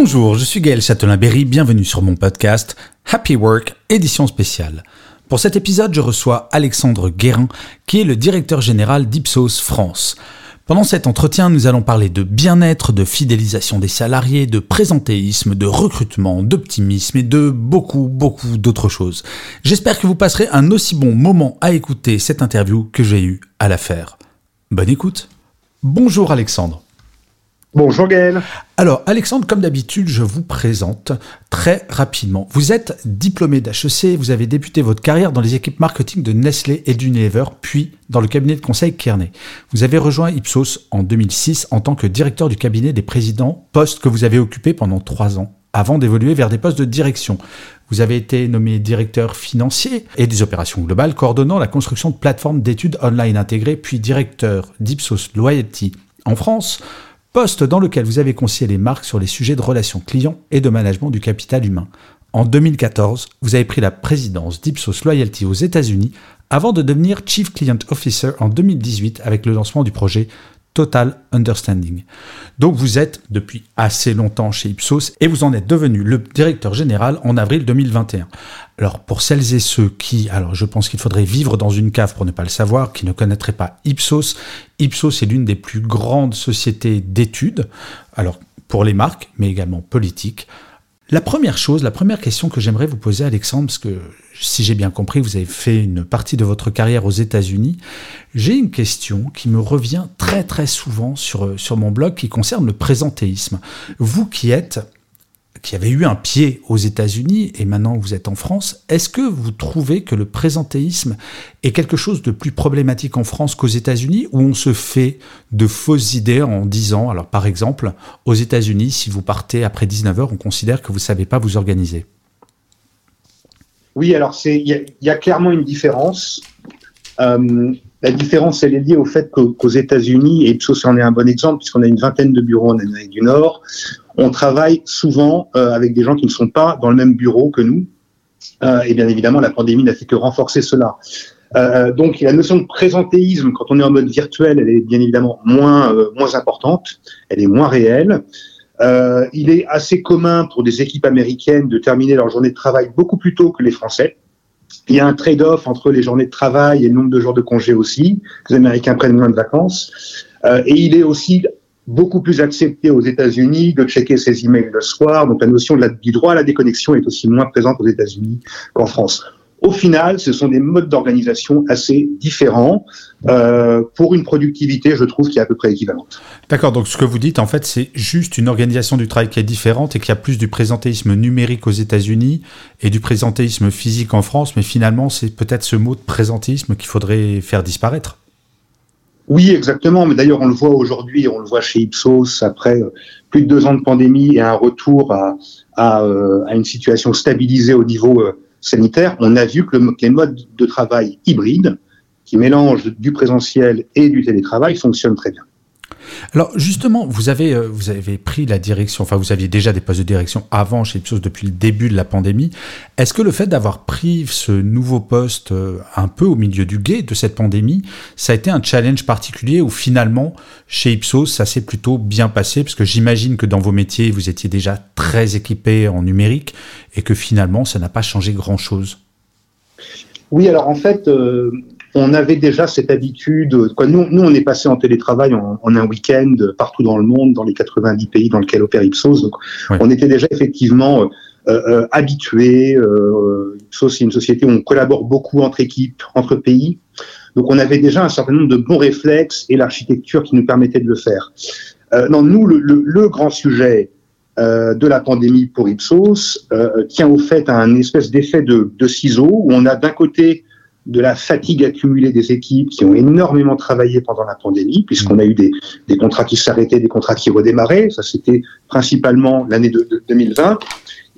Bonjour, je suis Gaël Châtelain-Berry, bienvenue sur mon podcast Happy Work, édition spéciale. Pour cet épisode, je reçois Alexandre Guérin, qui est le directeur général d'Ipsos France. Pendant cet entretien, nous allons parler de bien-être, de fidélisation des salariés, de présentéisme, de recrutement, d'optimisme et de beaucoup, beaucoup d'autres choses. J'espère que vous passerez un aussi bon moment à écouter cette interview que j'ai eu à la faire. Bonne écoute. Bonjour Alexandre. Bonjour Gaël. Alors Alexandre, comme d'habitude, je vous présente très rapidement. Vous êtes diplômé d'HEC, vous avez débuté votre carrière dans les équipes marketing de Nestlé et d'Unilever, puis dans le cabinet de conseil Kearney. Vous avez rejoint Ipsos en 2006 en tant que directeur du cabinet des présidents, poste que vous avez occupé pendant trois ans avant d'évoluer vers des postes de direction. Vous avez été nommé directeur financier et des opérations globales, coordonnant la construction de plateformes d'études online intégrées, puis directeur d'Ipsos Loyalty en France, poste dans lequel vous avez conseillé les marques sur les sujets de relations clients et de management du capital humain. En 2014, vous avez pris la présidence d'Ipsos Loyalty aux États-Unis avant de devenir Chief Client Officer en 2018 avec le lancement du projet Total Understanding. Donc vous êtes depuis assez longtemps chez Ipsos et vous en êtes devenu le directeur général en avril 2021. Alors pour celles et ceux qui, alors je pense qu'il faudrait vivre dans une cave pour ne pas le savoir, qui ne connaîtraient pas Ipsos, Ipsos est l'une des plus grandes sociétés d'études, alors pour les marques, mais également politiques. La première chose, la première question que j'aimerais vous poser, Alexandre, parce que si j'ai bien compris, vous avez fait une partie de votre carrière aux États-Unis, j'ai une question qui me revient très très souvent sur, sur mon blog qui concerne le présentéisme. Vous qui êtes qui avait eu un pied aux États-Unis et maintenant vous êtes en France, est-ce que vous trouvez que le présentéisme est quelque chose de plus problématique en France qu'aux États-Unis où on se fait de fausses idées en disant, alors par exemple, aux États-Unis, si vous partez après 19h, on considère que vous ne savez pas vous organiser? Oui, alors il y, a clairement une différence. Euh, la différence, elle est liée au fait qu'aux États-Unis, et Ipsos en est un bon exemple, puisqu'on a une vingtaine de bureaux en Amérique du Nord, on travaille souvent euh, avec des gens qui ne sont pas dans le même bureau que nous. Euh, et bien évidemment, la pandémie n'a fait que renforcer cela. Euh, donc, la notion de présentéisme, quand on est en mode virtuel, elle est bien évidemment moins, moins importante, elle est moins réelle. il est assez commun pour des équipes américaines de terminer leur journée de travail beaucoup plus tôt que les Français. Il y a un trade-off entre les journées de travail et le nombre de jours de congés aussi. Les Américains prennent moins de vacances. Et il est aussi beaucoup plus accepté aux États-Unis de checker ses emails le soir. Donc la notion du droit à la déconnexion est aussi moins présente aux États-Unis qu'en France. Au final, ce sont des modes d'organisation assez différents euh, pour une productivité, je trouve, qui est à peu près équivalente. D'accord, donc ce que vous dites, en fait, c'est juste une organisation du travail qui est différente et qu'il y a plus du présentéisme numérique aux États-Unis et du présentéisme physique en France, mais finalement, c'est peut-être ce mot de présentéisme qu'il faudrait faire disparaître. Oui, exactement. Mais d'ailleurs, on le voit aujourd'hui, on le voit chez Ipsos après euh, plus de deux ans de pandémie et un retour à, à, euh, une situation stabilisée au niveau euh, sanitaire, on a vu que, le, les modes de travail hybrides, qui mélangent du présentiel et du télétravail, fonctionnent très bien. Alors justement, vous avez, euh, vous avez pris la direction, enfin vous aviez déjà des postes de direction avant chez Ipsos depuis le début de la pandémie. Est-ce que le fait d'avoir pris ce nouveau poste euh, un peu au milieu du guet de cette pandémie, ça a été un challenge particulier ou finalement chez Ipsos ça s'est plutôt bien passé? Parce que j'imagine que dans vos métiers vous étiez déjà très équipé en numérique et que finalement ça n'a pas changé grand-chose. Oui, alors en fait, euh, on avait déjà cette habitude. Quoi, nous, nous, on est passé en télétravail en, un week-end partout dans le monde, dans les 90 pays dans lesquels opère Ipsos. Donc, on était déjà effectivement euh, euh, habitués. Euh, Ipsos, c'est une société où on collabore beaucoup entre équipes, entre pays. Donc, on avait déjà un certain nombre de bons réflexes et l'architecture qui nous permettait de le faire. Euh, non, nous, le, le, grand sujet euh, de la pandémie pour Ipsos tient au fait à un espèce d'effet de, de ciseaux où on a d'un côté de la fatigue accumulée des équipes qui ont énormément travaillé pendant la pandémie, puisqu'on a eu des, contrats qui s'arrêtaient, des contrats qui redémarraient. Ça, c'était principalement l'année de, 2020.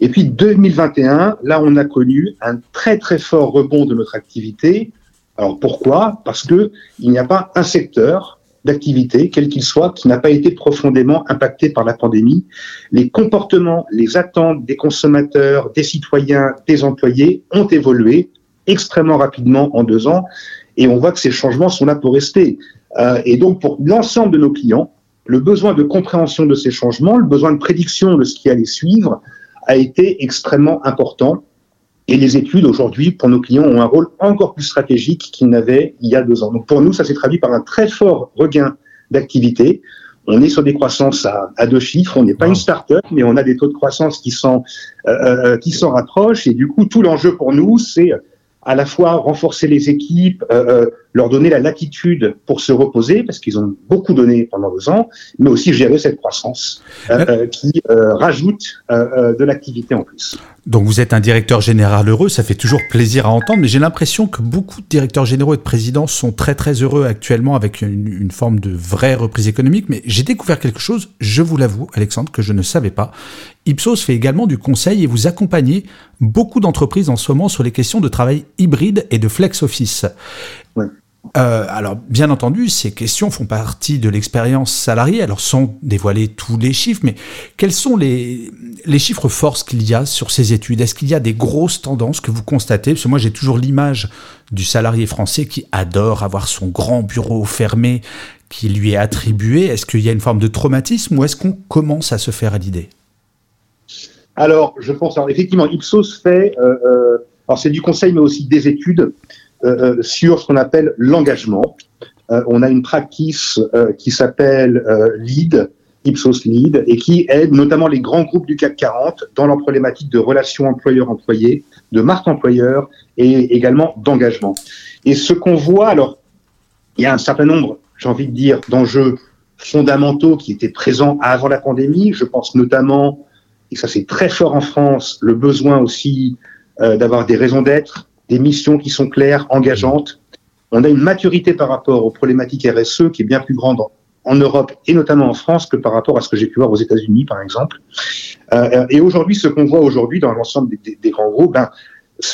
Et puis 2021, là, on a connu un très très fort rebond de notre activité. Alors pourquoi? Parce que il n'y a pas un secteur d'activité, quel qu'il soit, qui n'a pas été profondément impacté par la pandémie. Les comportements, les attentes des consommateurs, des citoyens, des employés ont évolué extrêmement rapidement en deux ans, et on voit que ces changements sont là pour rester. Euh, et donc pour l'ensemble de nos clients, le besoin de compréhension de ces changements, le besoin de prédiction de ce qui allait suivre, a été extrêmement important. Et les études aujourd'hui, pour nos clients, ont un rôle encore plus stratégique qu'ils n'avaient il y a deux ans. Donc pour nous, ça s'est traduit par un très fort regain d'activité. On est sur des croissances à, deux chiffres. On n'est pas une start-up, mais on a des taux de croissance qui s'en euh, euh, qui s'en rapprochent. Et du coup, tout l'enjeu pour nous, c'est à la fois renforcer les équipes, euh, euh, leur donner la latitude pour se reposer, parce qu'ils ont beaucoup donné pendant deux ans, mais aussi gérer cette croissance euh, qui rajoute de l'activité en plus. Donc vous êtes un directeur général heureux, ça fait toujours plaisir à entendre, mais j'ai l'impression que beaucoup de directeurs généraux et de présidents sont très très heureux actuellement avec une, une forme de vraie reprise économique, mais j'ai découvert quelque chose, je vous l'avoue Alexandre, que je ne savais pas. Ipsos fait également du conseil et vous accompagnez beaucoup d'entreprises en ce moment sur les questions de travail hybride et de flex office. Euh, alors, bien entendu, ces questions font partie de l'expérience salariée, alors sans dévoiler tous les chiffres, mais quels sont les, les chiffres forces qu'il y a sur ces études? Est-ce qu'il y a des grosses tendances que vous constatez? Parce que moi, j'ai toujours l'image du salarié français qui adore avoir son grand bureau fermé qui lui est attribué. Est-ce qu'il y a une forme de traumatisme ou est-ce qu'on commence à se faire l'idée? Alors, je pense, alors effectivement, Ipsos fait, euh, euh, alors c'est du conseil, mais aussi des études sur ce qu'on appelle l'engagement. on a une practice qui s'appelle LEAD, Ipsos Lead, et qui aide notamment les grands groupes du CAC 40 dans leur problématique de relations employeur-employé, de marque employeur et également d'engagement. Et ce qu'on voit, alors, il y a un certain nombre, j'ai envie de dire, d'enjeux fondamentaux qui étaient présents avant la pandémie. Je pense notamment et ça c'est très fort en France, le besoin aussi euh, d'avoir des raisons d'être, des missions qui sont claires, engageantes. On a une maturité par rapport aux problématiques RSE qui est bien plus grande en, Europe et notamment en France que par rapport à ce que j'ai pu voir aux États-Unis, par exemple. Euh, et aujourd'hui, ce qu'on voit aujourd'hui dans l'ensemble des, grands groupes, ben,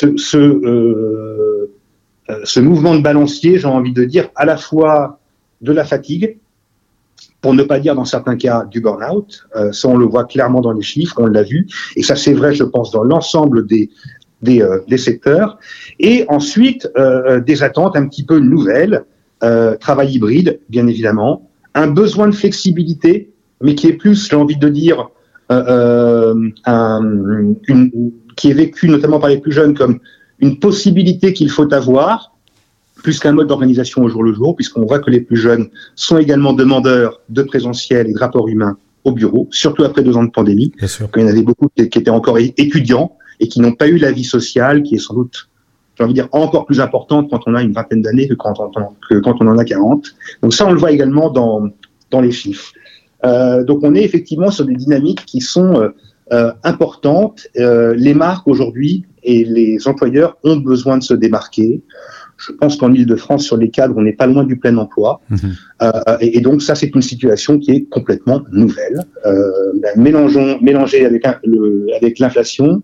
euh, euh, ce mouvement de balancier, j'ai envie de dire, à la fois de la fatigue, pour ne pas dire dans certains cas du burn-out. Ça, on le voit clairement dans les chiffres, on l'a vu, et ça c'est vrai, je pense, dans l'ensemble des, des, euh, des, secteurs. Et ensuite, euh, des attentes un petit peu nouvelles, travail hybride, bien évidemment, un besoin de flexibilité, mais qui est plus, j'ai envie de dire, un, une, qui est vécu notamment par les plus jeunes comme une possibilité qu'il faut avoir, plus qu'un mode d'organisation au jour le jour, puisqu'on voit que les plus jeunes sont également demandeurs de présentiel et de rapport humain au bureau, surtout après deux ans de pandémie. Quand il y en avait beaucoup qui, étaient encore étudiants et qui n'ont pas eu la vie sociale, qui est sans doute, j'ai envie de dire, encore plus importante quand on a une vingtaine d'années que quand, on, en a 40. Donc ça, on le voit également dans, dans les chiffres. Euh, donc on est effectivement sur des dynamiques qui sont euh, euh importantes. Euh, les marques aujourd'hui et les employeurs ont besoin de se démarquer. Je pense qu'en Ile-de-France, sur les cadres, on n'est pas loin du plein emploi. Mhm. Euh, et, donc ça, c'est une situation qui est complètement nouvelle. Euh, ben, mélangeons, mélangée avec, le, avec l'inflation,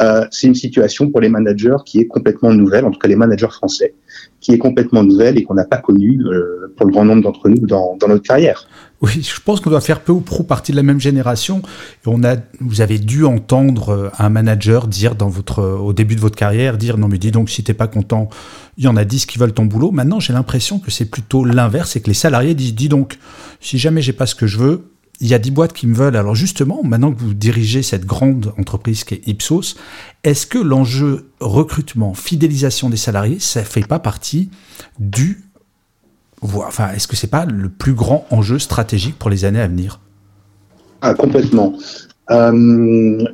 euh, c'est une situation pour les managers qui est complètement nouvelle, en tout cas les managers français, qui est complètement nouvelle et qu'on n'a pas connue euh, pour le grand nombre d'entre nous dans, notre carrière. Oui, je pense qu'on doit faire peu ou prou partie de la même génération. Et on a, vous avez dû entendre euh, un manager dire dans votre, au début de votre carrière, dire non mais dis donc si t'es pas content, il y en a 10 qui veulent ton boulot. Maintenant, j'ai l'impression que c'est plutôt l'inverse, c'est que les salariés disent dis donc si jamais j'ai pas ce que je veux, il y a 10 boîtes qui me veulent. Alors justement, maintenant que vous dirigez cette grande entreprise qui est Ipsos, est-ce que l'enjeu recrutement, fidélisation des salariés, ça fait pas partie du Enfin, est-ce que c'est pas le plus grand enjeu stratégique pour les années à venir? Ah, Complètement. Euh,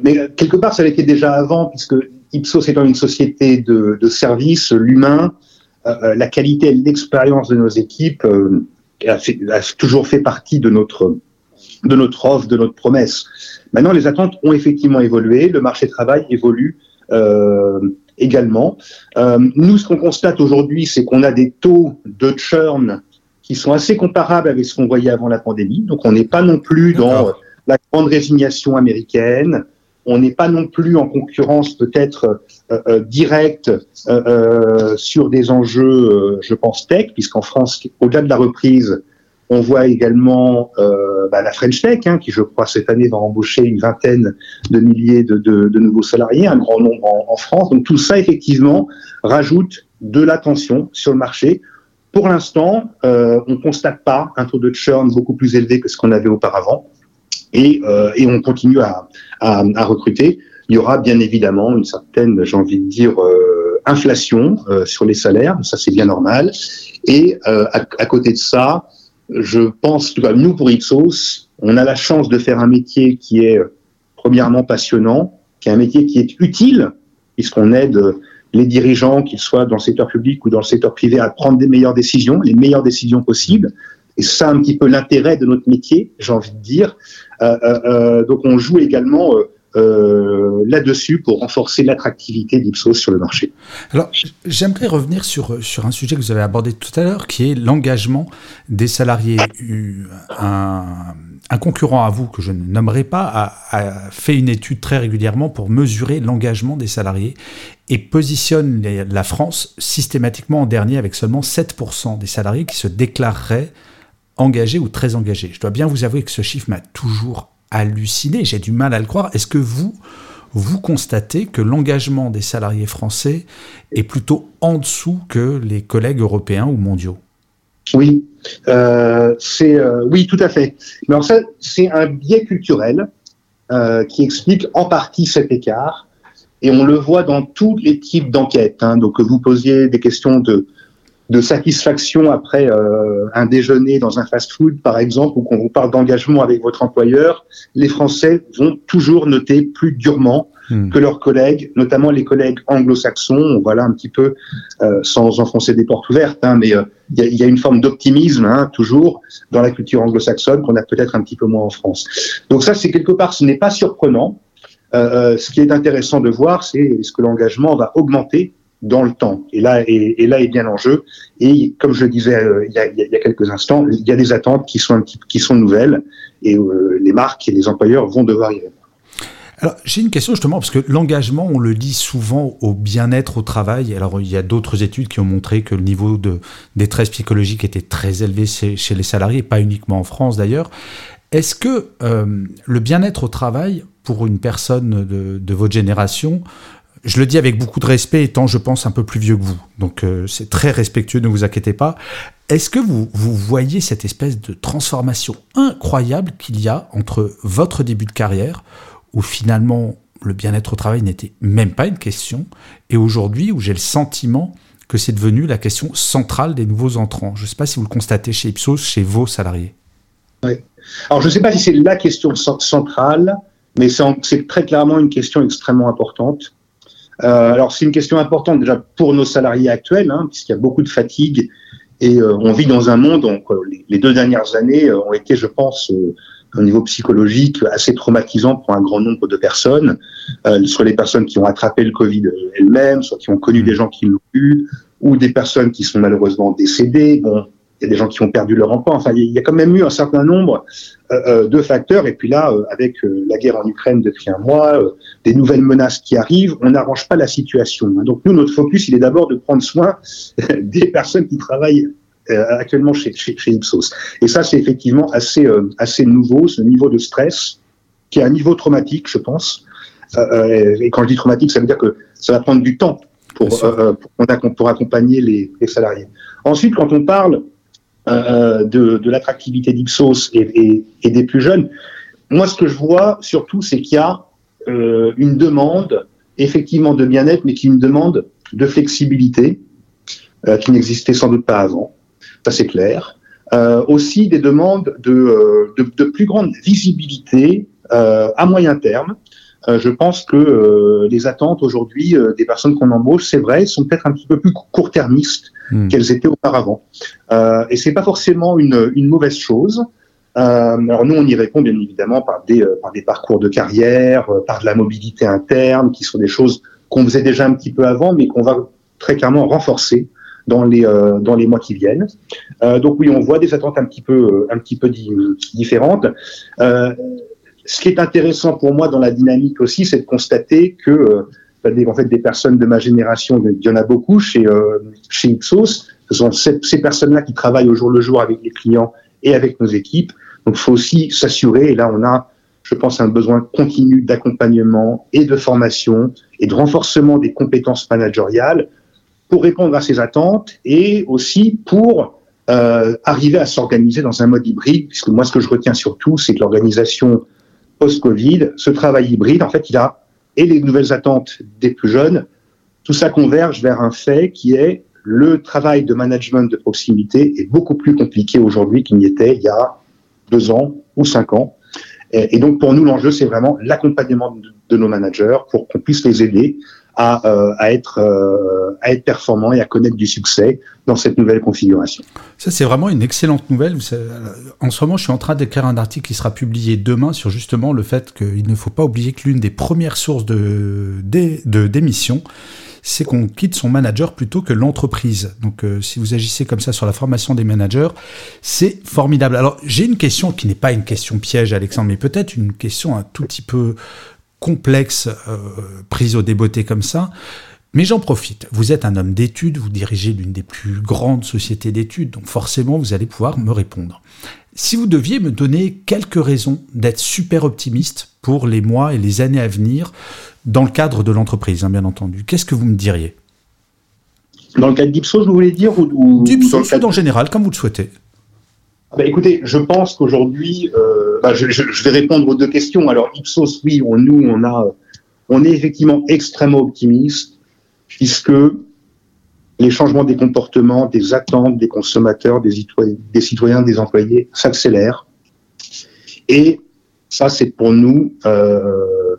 mais quelque part, ça l'était déjà avant, puisque Ipsos étant une société de, de services, l'humain, euh, euh, la qualité et l'expérience de nos équipes a, toujours fait partie de notre de notre offre, de notre promesse. Maintenant, les attentes ont effectivement évolué, le marché du travail évolue également. nous, ce qu'on constate aujourd'hui, c'est qu'on a des taux de churn qui sont assez comparables avec ce qu'on voyait avant la pandémie. Donc, on n'est pas non plus dans la grande résignation américaine. On n'est pas non plus en concurrence peut-être euh, euh, directe euh, sur des enjeux, je pense, tech, puisqu'en France, au-delà de la reprise, on voit également bah, la French Tech, hein, qui, je crois, cette année va embaucher une vingtaine de milliers de, nouveaux salariés, un grand nombre en, France. Donc tout ça, effectivement, rajoute de l'attention sur le marché. Pour l'instant, on ne constate pas un taux de churn beaucoup plus élevé que ce qu'on avait auparavant et, euh, on continue à, à, à, recruter. Il y aura bien évidemment une certaine, j'ai envie de dire, euh, inflation euh, sur les salaires, ça c'est bien normal. Et euh, à, côté de ça, je pense, nous pour Ipsos, on a la chance de faire un métier qui est premièrement passionnant, qui est un métier qui est utile, puisqu'on aide les dirigeants, qu'ils soient dans le secteur public ou dans le secteur privé, à prendre des meilleures décisions, les meilleures décisions possibles. Et ça, un petit peu l'intérêt de notre métier, j'ai envie de dire. Euh, euh, euh, donc, on joue également là-dessus pour renforcer l'attractivité d'Ipsos sur le marché. Alors, j'aimerais revenir sur, sur un sujet que vous avez abordé tout à l'heure, qui est l'engagement des salariés. Un, concurrent à vous, que je ne nommerai pas, a, fait une étude très régulièrement pour mesurer l'engagement des salariés et positionne la France systématiquement en dernier avec seulement 7% des salariés qui se déclareraient engagé ou très engagé. Je dois bien vous avouer que ce chiffre m'a toujours halluciné, j'ai du mal à le croire. Est-ce que vous, vous constatez que l'engagement des salariés français est plutôt en dessous que les collègues européens ou mondiaux? Oui, euh, c'est euh, oui, tout à fait. Mais ça, c'est un biais culturel euh, qui explique en partie cet écart. Et on le voit dans tous les types d'enquêtes. Hein. Donc, vous posiez des questions de de satisfaction après euh, un déjeuner dans un fast-food, par exemple, ou qu'on vous parle d'engagement avec votre employeur, les Français vont toujours noter plus durement hmm. que leurs collègues, notamment les collègues anglo-saxons. Voilà un petit peu, euh, sans enfoncer des portes ouvertes, hein, mais euh, il y, y, a une forme d'optimisme hein, toujours dans la culture anglo-saxonne qu'on a peut-être un petit peu moins en France. Donc ça, c'est quelque part, ce n'est pas surprenant. Euh, ce qui est intéressant de voir, c'est est-ce que l'engagement va augmenter dans le temps. Et là, et, et là est bien l'enjeu. Et comme je le disais euh, il, y a, quelques instants, il y a des attentes qui sont, qui sont nouvelles et euh, les marques et les employeurs vont devoir y répondre. Alors, j'ai une question justement, parce que l'engagement, on le dit souvent au bien-être au travail. Alors, il y a d'autres études qui ont montré que le niveau de détresse psychologique était très élevé chez, les salariés, pas uniquement en France d'ailleurs. Est-ce que euh, le bien-être au travail, pour une personne de votre génération, je le dis avec beaucoup de respect, étant, je pense, un peu plus vieux que vous. Donc, euh, c'est très respectueux, ne vous inquiétez pas. Est-ce que vous, vous voyez cette espèce de transformation incroyable qu'il y a entre votre début de carrière, où finalement le bien-être au travail n'était même pas une question, et aujourd'hui où j'ai le sentiment que c'est devenu la question centrale des nouveaux entrants? Je ne sais pas si vous le constatez chez Ipsos, chez vos salariés. Oui. Alors, je ne sais pas si c'est la question centrale, mais c'est très clairement une question extrêmement importante. Euh, alors c'est une question importante déjà pour nos salariés actuels, hein, puisqu'il y a beaucoup de fatigue et euh, on vit dans un monde. Donc euh, les, les, deux dernières années euh, ont été, je pense, euh, au niveau psychologique, assez traumatisant pour un grand nombre de personnes, soit les personnes qui ont attrapé le Covid elles-mêmes, soit qui ont connu mmh. des gens qui l'ont eu, ou des personnes qui sont malheureusement décédées. Bon, il y a des gens qui ont perdu leur emploi. Enfin, il y a quand même eu un certain nombre euh, euh, de facteurs. Et puis là, euh, avec la guerre en Ukraine depuis un mois, des nouvelles menaces qui arrivent, on n'arrange pas la situation. Hein. Donc nous, notre focus, il est d'abord de prendre soin des personnes qui travaillent actuellement chez, chez, chez, Ipsos. Et ça, c'est effectivement assez, assez nouveau, ce niveau de stress, qui est un niveau traumatique, je pense. et quand je dis traumatique, ça veut dire que ça va prendre du temps pour, pour, pour accompagner les, les salariés. Ensuite, quand on parle euh, de, de l'attractivité d'Ipsos et, et, des plus jeunes. Moi, ce que je vois surtout, c'est qu'il y a euh, une demande effectivement de bien-être, mais qui une demande de flexibilité euh, qui n'existait sans doute pas avant. Ça, c'est clair. Euh, aussi des demandes de, de, de, plus grande visibilité à moyen terme. Je pense que les attentes aujourd'hui des personnes qu'on embauche, c'est vrai, sont peut-être un petit peu plus court-termistes mmh. qu'elles étaient auparavant. Euh, et c'est pas forcément une, une mauvaise chose. Euh, alors nous, on y répond bien évidemment par des, euh, par des parcours de carrière, euh, par de la mobilité interne, qui sont des choses qu'on faisait déjà un petit peu avant, mais qu'on va très clairement renforcer dans les euh, dans les mois qui viennent. Euh, donc oui, on voit des attentes un petit peu un petit peu différentes. Ce qui est intéressant pour moi dans la dynamique aussi, c'est de constater que en fait des personnes de ma génération, il y en a beaucoup chez chez Ipsos. Ce sont ces, ces personnes-là qui travaillent au jour le jour avec les clients et avec nos équipes. Donc, il faut aussi s'assurer, et là, on a, je pense, un besoin continu d'accompagnement et de formation et de renforcement des compétences managériales pour répondre à ces attentes et aussi pour euh, arriver à s'organiser dans un mode hybride, puisque moi, ce que je retiens surtout, c'est que l'organisation post-Covid, ce travail hybride, en fait, il a et les nouvelles attentes des plus jeunes, tout ça converge vers un fait qui est le travail de management de proximité est beaucoup plus compliqué aujourd'hui qu'il n'y était il y a deux ans ou cinq ans. Et, donc pour nous, l'enjeu, c'est vraiment l'accompagnement de, nos managers pour qu'on puisse les aider à, euh, à être euh, à être performants et à connaître du succès dans cette nouvelle configuration. Ça, c'est vraiment une excellente nouvelle. En ce moment, je suis en train d'écrire un article qui sera publié demain sur justement le fait qu'il ne faut pas oublier que l'une des premières sources de d'émissions, c'est qu'on quitte son manager plutôt que l'entreprise. Donc euh, si vous agissez comme ça sur la formation des managers, c'est formidable. Alors j'ai une question qui n'est pas une question piège, Alexandre, mais peut-être une question un tout petit peu complexe, euh, prise au débeauté comme ça. Mais j'en profite. Vous êtes un homme d'études, vous dirigez l'une des plus grandes sociétés d'études, donc forcément vous allez pouvoir me répondre. Si vous deviez me donner quelques raisons d'être super optimiste pour les mois et les années à venir dans le cadre de l'entreprise, hein, bien entendu. Qu'est-ce que vous me diriez? Dans le cadre d'Ipsos, vous voulez dire ou, D'Ipsos ou en général, comme vous le souhaitez. Ah bah, écoutez, je pense qu'aujourd'hui, euh, bah, je, vais répondre aux deux questions. Alors Ipsos, oui, on, nous, on a, on est effectivement extrêmement optimiste puisque les changements des comportements, des attentes des consommateurs, des, des citoyens, des employés s'accélèrent. Et ça, c'est pour nous euh,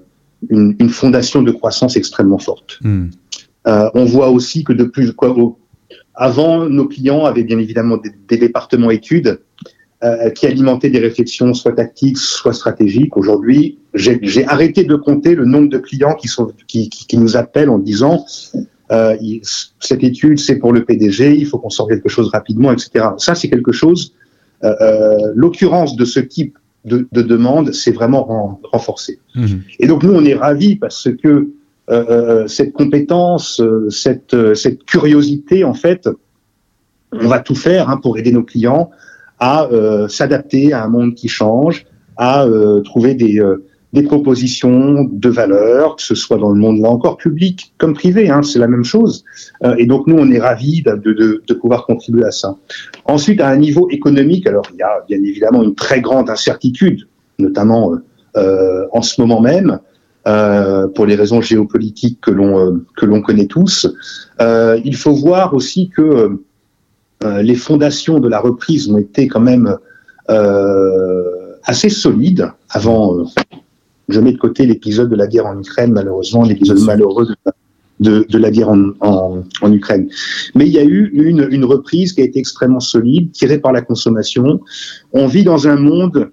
une, une, fondation de croissance extrêmement forte. Hmm. Euh, on voit aussi que de plus, quoi, avant, nos clients avaient bien évidemment des, des départements études euh, qui alimentaient des réflexions soit tactiques, soit stratégiques. Aujourd'hui, j'ai arrêté de compter le nombre de clients qui, sont, qui, qui, qui nous appellent en disant euh, cette étude, c'est pour le PDG, il faut qu'on sorte quelque chose rapidement, etc. Ça, c'est quelque chose. Euh, L'occurrence de ce type de, de demande s'est vraiment renforcée. Mhm. Et donc nous, on est ravis parce que euh, euh cette compétence, euh, cette, euh, cette curiosité, en fait, on va tout faire hein, pour aider nos clients à s'adapter à un monde qui change, à trouver des, des propositions de valeur, que ce soit dans le monde là encore public comme privé, hein, c'est la même chose. Euh, et donc nous, on est ravis de, de, de, pouvoir contribuer à ça. Ensuite, à un niveau économique, alors il y a bien évidemment une très grande incertitude, notamment euh, euh en ce moment même, euh, pour les raisons géopolitiques que l'on euh, que l'on connaît tous. Euh, il faut voir aussi que les fondations de la reprise ont été quand même assez solides avant je mets de côté l'épisode de la guerre en Ukraine, malheureusement, l'épisode malheureux de, de, la guerre en, en, en, Ukraine. Mais il y a eu une, une, reprise qui a été extrêmement solide, tirée par la consommation. On vit dans un monde,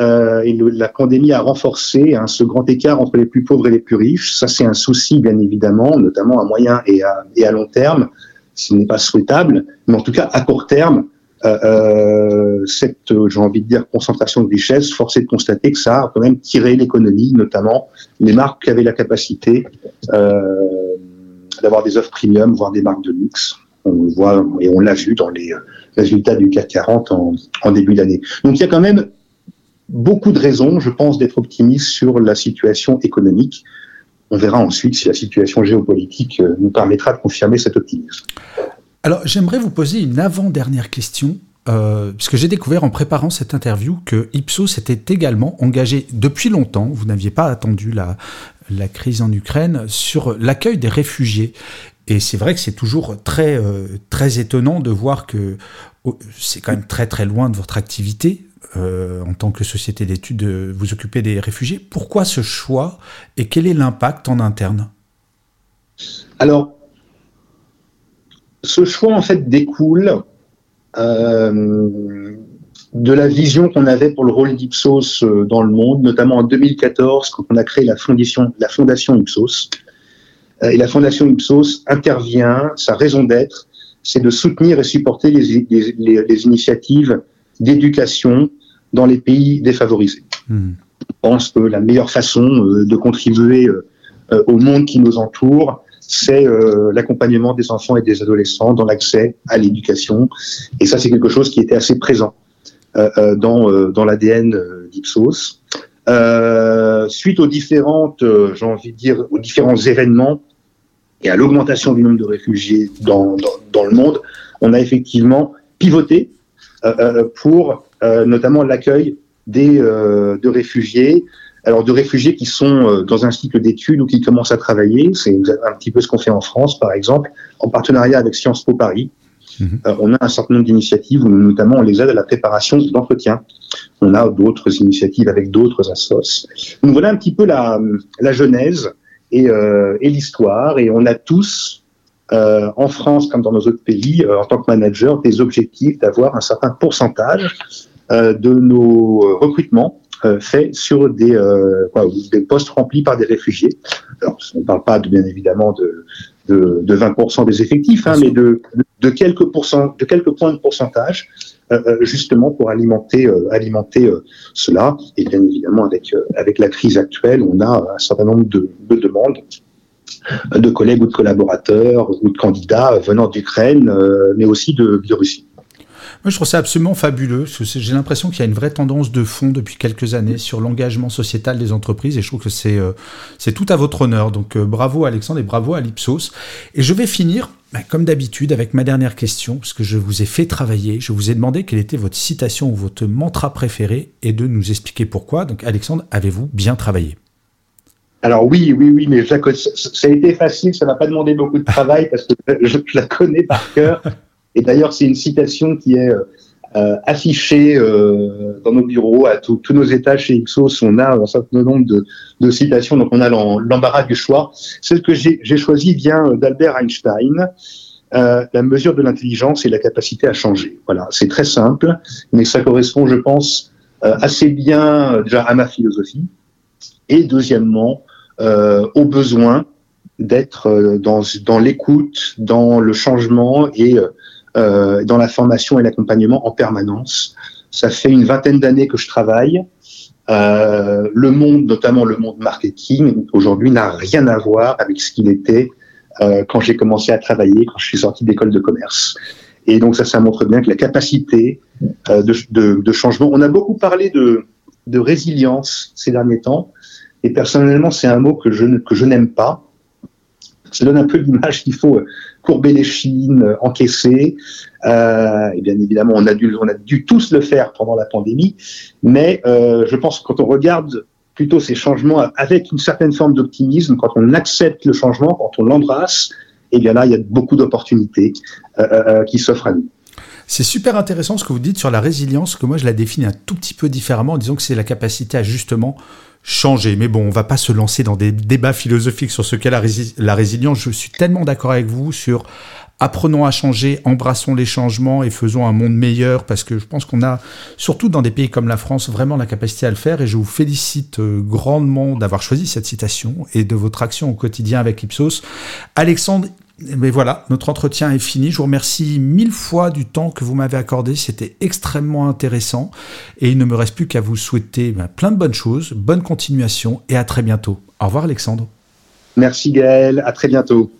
euh, et la pandémie a renforcé hein, ce grand écart entre les plus pauvres et les plus riches. Ça, c'est un souci, bien évidemment, notamment à moyen et à, long terme. Ce n'est pas souhaitable, mais en tout cas, à court terme, euh, euh, cette, j'ai envie de dire, concentration de richesse, force est de constater que ça a quand même tiré l'économie, notamment les marques qui avaient la capacité d'avoir des offres premium, voire des marques de luxe. On le voit et on l'a vu dans les résultats du CAC 40 en, en début d'année. Donc il y a quand même beaucoup de raisons, je pense, d'être optimiste sur la situation économique. On verra ensuite si la situation géopolitique nous permettra de confirmer cet optimisme. Alors, j'aimerais vous poser une avant-dernière question, euh, puisque j'ai découvert en préparant cette interview que Ipsos s'était également engagé depuis longtemps, vous n'aviez pas attendu la, la crise en Ukraine, sur l'accueil des réfugiés. Et c'est vrai que c'est toujours très, euh, très étonnant de voir que oh, c'est quand même très très loin de votre activité. Euh, en tant que société d'études, de vous occuper des réfugiés. Pourquoi ce choix et quel est l'impact en interne? Alors, ce choix en fait découle euh, de la vision qu'on avait pour le rôle d'Ipsos euh, dans le monde, notamment en 2014 quand on a créé la fondation, la fondation Ipsos. et la Fondation Ipsos intervient, sa raison d'être, c'est de soutenir et supporter les, initiatives d'éducation dans les pays défavorisés. Hmm. Je pense que la meilleure façon de contribuer au monde qui nous entoure, c'est l'accompagnement des enfants et des adolescents dans l'accès à l'éducation. Et ça, c'est quelque chose qui était assez présent euh, dans, dans l'ADN d'Ipsos. Euh, suite aux différentes, euh, j'ai envie de dire, aux différents événements et à l'augmentation du nombre de réfugiés dans, dans, dans, le monde, on a effectivement pivoté euh, euh pour euh, notamment l'accueil des de réfugiés. Alors de réfugiés qui sont dans un cycle d'études ou qui commencent à travailler, c'est un petit peu ce qu'on fait en France par exemple, en partenariat avec Sciences Po Paris. Mhm. Euh, on a un certain nombre d'initiatives où notamment on les aide à la préparation d'entretien. On a d'autres initiatives avec d'autres assos. Donc voilà un petit peu la, la genèse et, euh, et l'histoire. Et on a tous, euh, en France comme dans nos autres pays, euh, en tant que manager, des objectifs d'avoir un certain pourcentage euh, de nos recrutements faits sur des, des postes remplis par des réfugiés. Alors, on ne parle pas de, bien évidemment de, de, de 20% des effectifs, hein, mais de, de, quelques pourcents, de quelques points de pourcentage, euh, euh justement pour alimenter, euh, alimenter euh, cela. Et bien évidemment, avec, avec la crise actuelle, on a un certain nombre de, de demandes de collègues ou de collaborateurs ou de candidats venant d'Ukraine, mais aussi de Biélorussie. Moi, je trouve ça absolument fabuleux. J'ai l'impression qu'il y a une vraie tendance de fond depuis quelques années sur l'engagement sociétal des entreprises et je trouve que c'est euh, tout à votre honneur. Donc euh, bravo Alexandre et bravo à l'Ipsos. Et je vais finir, bah, comme d'habitude, avec ma dernière question, parce que je vous ai fait travailler. Je vous ai demandé quelle était votre citation ou votre mantra préféré et de nous expliquer pourquoi. Donc Alexandre, avez-vous bien travaillé? Alors oui, oui, oui, mais ça a été facile, ça m'a pas demandé beaucoup de travail parce que je la connais par cœur. Et d'ailleurs, c'est une citation qui est euh, affichée euh, dans nos bureaux, à tous nos étages chez Ipsos. On a un certain nombre de, citations, donc on a l'embarras du choix. Celle que j'ai choisie vient d'Albert Einstein. Euh, la mesure de l'intelligence et la capacité à changer. Voilà, c'est très simple, mais ça correspond, je pense, euh, assez bien déjà à ma philosophie et deuxièmement euh, au besoin d'être euh, dans, dans l'écoute, dans le changement et euh, dans la formation et l'accompagnement en permanence. Ça fait une vingtaine d'années que je travaille. Euh, le monde, notamment le monde marketing, aujourd'hui n'a rien à voir avec ce qu'il était euh, quand j'ai commencé à travailler, quand je suis sorti d'école de commerce. Et donc ça, ça montre bien que la capacité euh, de, de, de, changement. On a beaucoup parlé de, de résilience ces derniers temps, et personnellement, c'est un mot que je, n'aime pas. Ça donne un peu l'image qu'il faut courber les chines, euh, encaisser. Euh, et bien évidemment, on a, dû, tous le faire pendant la pandémie, mais euh, je pense que quand on regarde plutôt ces changements avec une certaine forme d'optimisme, quand on accepte le changement, quand on l'embrasse, et eh bien là, il y a beaucoup d'opportunités qui s'offrent à nous. C'est super intéressant ce que vous dites sur la résilience, que moi je la définis un tout petit peu différemment en disant que c'est la capacité à justement changer. Mais bon, on va pas se lancer dans des débats philosophiques sur ce qu'est la, résilience. Je suis tellement d'accord avec vous sur apprenons à changer, embrassons les changements et faisons un monde meilleur parce que je pense qu'on a, surtout dans des pays comme la France, vraiment la capacité à le faire et je vous félicite euh, grandement d'avoir choisi cette citation et de votre action au quotidien avec Ipsos. Alexandre, mais voilà, notre entretien est fini. Je vous remercie mille fois du temps que vous m'avez accordé. C'était extrêmement intéressant. Et il ne me reste plus qu'à vous souhaiter ben, plein de bonnes choses, bonne continuation et à très bientôt. Au revoir Alexandre. Merci Gaël, à très bientôt.